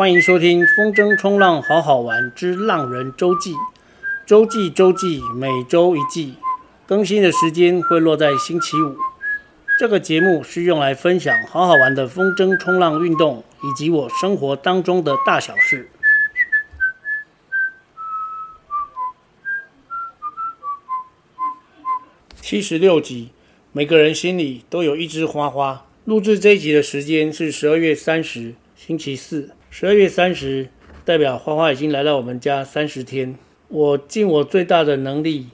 欢迎收听《风筝冲浪好好玩之浪人周记》，周记周记，每周一记，更新的时间会落在星期五。这个节目是用来分享好好玩的风筝冲浪运动，以及我生活当中的大小事。七十六集，每个人心里都有一枝花花。录制这一集的时间是十二月三十，星期四。十二月三十，代表花花已经来到我们家三十天。我尽我最大的能力，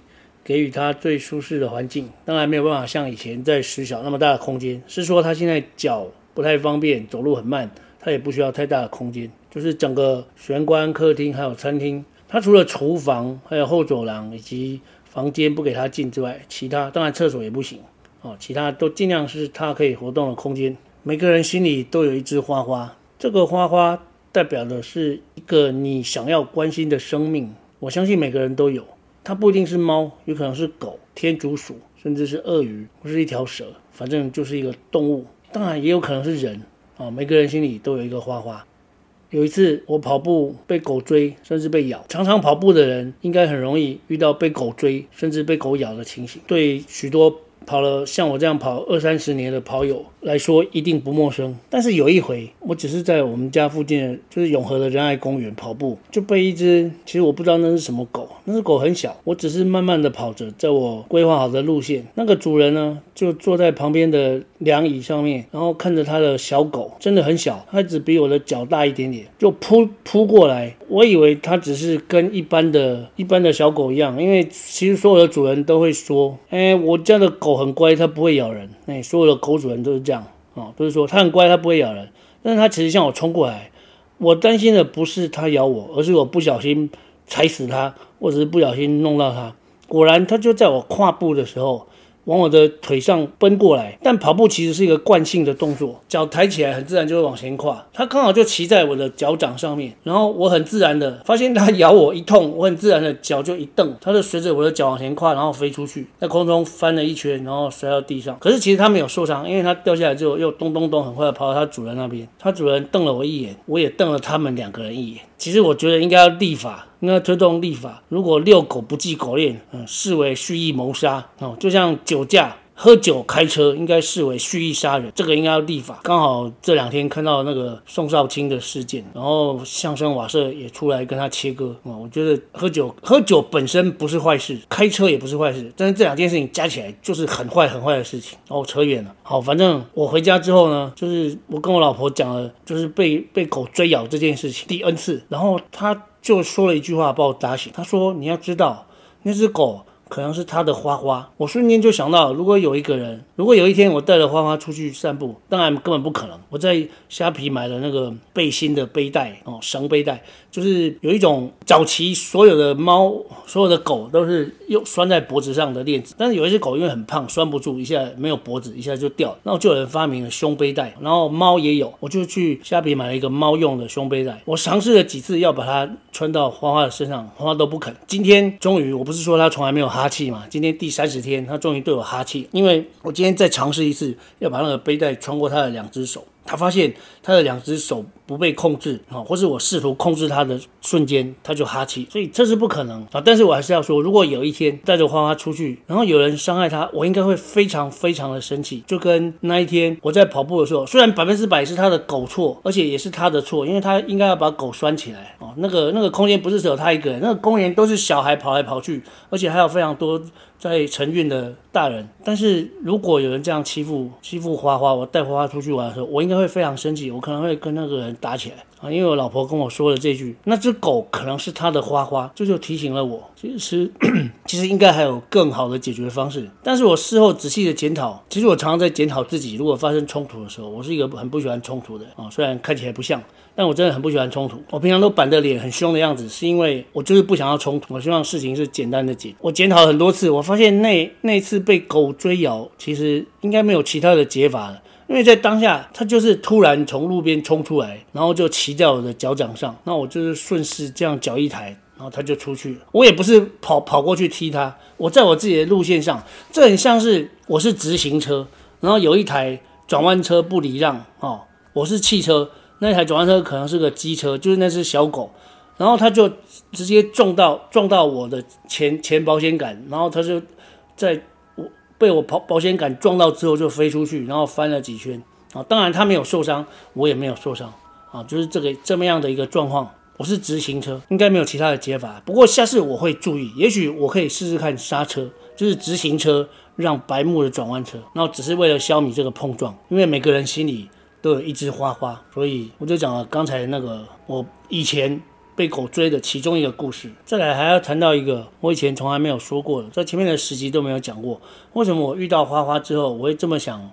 给予他最舒适的环境。当然没有办法像以前在实小那么大的空间。是说他现在脚不太方便，走路很慢，他也不需要太大的空间。就是整个玄关、客厅还有餐厅，他除了厨房、还有后走廊以及房间不给他进之外，其他当然厕所也不行哦，其他都尽量是他可以活动的空间。每个人心里都有一枝花花。这个花花代表的是一个你想要关心的生命，我相信每个人都有。它不一定是猫，有可能是狗、天竺鼠，甚至是鳄鱼，或是一条蛇，反正就是一个动物。当然也有可能是人啊，每个人心里都有一个花花。有一次我跑步被狗追，甚至被咬。常常跑步的人应该很容易遇到被狗追，甚至被狗咬的情形。对许多跑了像我这样跑二三十年的跑友来说，一定不陌生。但是有一回，我只是在我们家附近，就是永和的仁爱公园跑步，就被一只，其实我不知道那是什么狗，那只狗很小，我只是慢慢的跑着，在我规划好的路线，那个主人呢，就坐在旁边的凉椅上面，然后看着他的小狗，真的很小，它只比我的脚大一点点，就扑扑过来。我以为它只是跟一般的 一般的小狗一样，因为其实所有的主人都会说，哎，我家的狗很乖，它不会咬人。哎，所有的狗主人都是这样。哦，都是说它很乖，它不会咬人，但是它其实向我冲过来，我担心的不是它咬我，而是我不小心踩死它，或者是不小心弄到它。果然，它就在我跨步的时候。往我的腿上奔过来，但跑步其实是一个惯性的动作，脚抬起来很自然就会往前跨。它刚好就骑在我的脚掌上面，然后我很自然的发现它咬我一痛，我很自然的脚就一蹬，它就随着我的脚往前跨，然后飞出去，在空中翻了一圈，然后摔到地上。可是其实它没有受伤，因为它掉下来之后又咚咚咚很快的跑到它主人那边。它主人瞪了我一眼，我也瞪了他们两个人一眼。其实我觉得应该要立法，应该推动立法。如果遛狗不系狗链，嗯，视为蓄意谋杀哦，就像酒驾。喝酒开车应该视为蓄意杀人，这个应该要立法。刚好这两天看到那个宋少卿的事件，然后相声瓦舍也出来跟他切割啊。我觉得喝酒喝酒本身不是坏事，开车也不是坏事，但是这两件事情加起来就是很坏很坏的事情。哦，扯远了。好，反正我回家之后呢，就是我跟我老婆讲了，就是被被狗追咬这件事情第 N 次，然后他就说了一句话把我打醒。他说：“你要知道，那只狗。”可能是他的花花，我瞬间就想到，如果有一个人，如果有一天我带着花花出去散步，当然根本不可能。我在虾皮买了那个背心的背带哦，绳背带，就是有一种早期所有的猫、所有的狗都是用拴在脖子上的链子，但是有一些狗因为很胖，拴不住，一下没有脖子，一下就掉。然后就有人发明了胸背带，然后猫也有，我就去虾皮买了一个猫用的胸背带。我尝试了几次要把它穿到花花的身上，花花都不肯。今天终于，我不是说它从来没有。哈气嘛，今天第三十天，他终于对我哈气，因为我今天再尝试一次，要把那个背带穿过他的两只手，他发现他的两只手。不被控制啊，或是我试图控制他的瞬间，他就哈气，所以这是不可能啊。但是我还是要说，如果有一天带着花花出去，然后有人伤害他，我应该会非常非常的生气。就跟那一天我在跑步的时候，虽然百分之百是他的狗错，而且也是他的错，因为他应该要把狗拴起来哦。那个那个空间不是只有他一个人，那个公园都是小孩跑来跑去，而且还有非常多在承运的大人。但是如果有人这样欺负欺负花花，我带花花出去玩的时候，我应该会非常生气，我可能会跟那个人。打起来啊！因为我老婆跟我说了这句，那只狗可能是他的花花，这就，提醒了我，其实 其实应该还有更好的解决方式。但是我事后仔细的检讨，其实我常常在检讨自己，如果发生冲突的时候，我是一个很不喜欢冲突的啊，虽然看起来不像，但我真的很不喜欢冲突。我平常都板着脸很凶的样子，是因为我就是不想要冲突，我希望事情是简单的解。我检讨很多次，我发现那那次被狗追咬，其实应该没有其他的解法了。因为在当下，他就是突然从路边冲出来，然后就骑在我的脚掌上，那我就是顺势这样脚一抬，然后他就出去了。我也不是跑跑过去踢他，我在我自己的路线上，这很像是我是直行车，然后有一台转弯车不礼让哦，我是汽车，那台转弯车可能是个机车，就是那只小狗，然后他就直接撞到撞到我的前前保险杆，然后他就在我被我保保险杆撞到之后就飞出去，然后翻了几圈啊。当然他没有受伤，我也没有受伤啊，就是这个这么样的一个状况。我是直行车，应该没有其他的解法。不过下次我会注意，也许我可以试试看刹车，就是直行车让白木的转弯车，然后只是为了消弭这个碰撞。因为每个人心里都有一只花花，所以我就讲了刚才那个我以前被狗追的其中一个故事。再来还要谈到一个我以前从来没有说过的，在前面的十集都没有讲过。为什么我遇到花花之后，我会这么想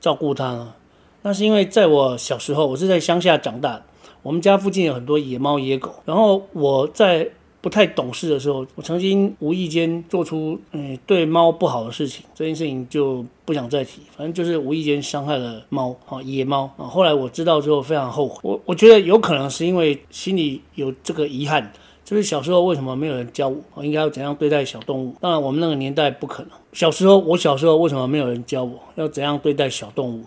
照顾它呢？那是因为在我小时候，我是在乡下长大。我们家附近有很多野猫野狗，然后我在不太懂事的时候，我曾经无意间做出嗯对猫不好的事情，这件事情就不想再提，反正就是无意间伤害了猫啊野猫啊。后来我知道之后非常后悔，我我觉得有可能是因为心里有这个遗憾，就是小时候为什么没有人教我，我应该要怎样对待小动物？当然我们那个年代不可能。小时候我小时候为什么没有人教我要怎样对待小动物？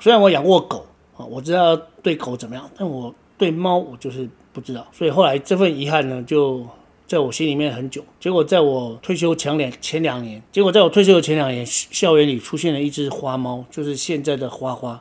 虽然我养过狗。啊，我知道对狗怎么样，但我对猫我就是不知道，所以后来这份遗憾呢，就在我心里面很久。结果在我退休前两前两年，结果在我退休的前两年，校园里出现了一只花猫，就是现在的花花。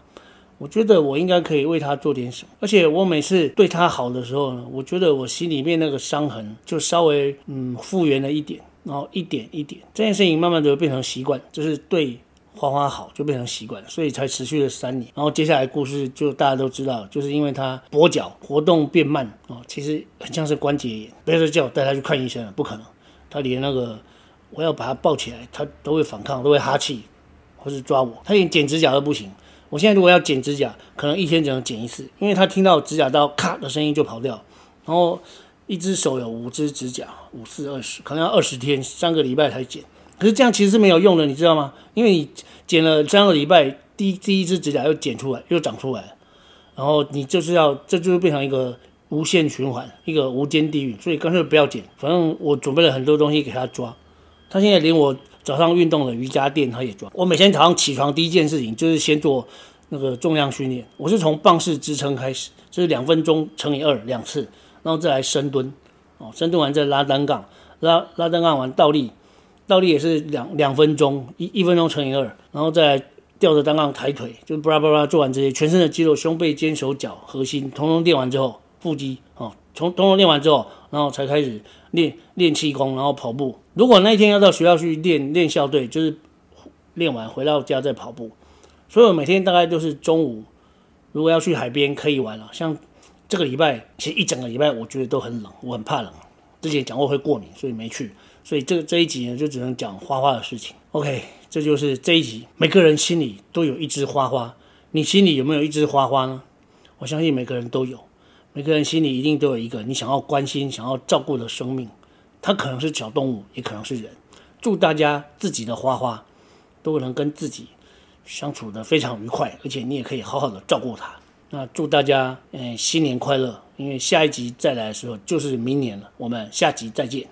我觉得我应该可以为它做点什么，而且我每次对它好的时候呢，我觉得我心里面那个伤痕就稍微嗯复原了一点，然后一点一点，这件事情慢慢的变成习惯，就是对。花花好就变成习惯了，所以才持续了三年。然后接下来故事就大家都知道，就是因为他跛脚活动变慢啊，其实很像是关节炎。不要说叫我带他去看医生了，不可能，他连那个我要把他抱起来，他都会反抗，都会哈气，或是抓我。他连剪指甲都不行。我现在如果要剪指甲，可能一天只能剪一次，因为他听到指甲刀咔的声音就跑掉。然后一只手有五只指甲，五四二十，可能要二十天，三个礼拜才剪。可是这样其实是没有用的，你知道吗？因为你剪了三个礼拜，第第一只指甲又剪出来，又长出来，然后你就是要，这就是变成一个无限循环，一个无间地狱。所以干脆不要剪，反正我准备了很多东西给他抓。他现在连我早上运动的瑜伽垫他也抓。我每天早上起床第一件事情就是先做那个重量训练，我是从棒式支撑开始，就是两分钟乘以二两次，然后再来深蹲，哦，深蹲完再拉单杠，拉拉单杠完倒立。倒立也是两两分钟，一一分钟乘以二，然后再吊着单杠抬腿，就巴拉巴拉做完这些，全身的肌肉，胸背肩手脚核心，统统练完之后，腹肌哦，从统统练完之后，然后才开始练练气功，然后跑步。如果那一天要到学校去练练校队，就是练完回到家再跑步。所以我每天大概都是中午，如果要去海边可以玩了。像这个礼拜，其实一整个礼拜我觉得都很冷，我很怕冷。之前讲过会过敏，所以没去。所以这这一集呢，就只能讲花花的事情。OK，这就是这一集。每个人心里都有一只花花，你心里有没有一只花花呢？我相信每个人都有，每个人心里一定都有一个你想要关心、想要照顾的生命。它可能是小动物，也可能是人。祝大家自己的花花都能跟自己相处得非常愉快，而且你也可以好好的照顾它。那祝大家嗯新年快乐！因为下一集再来的时候就是明年了，我们下集再见。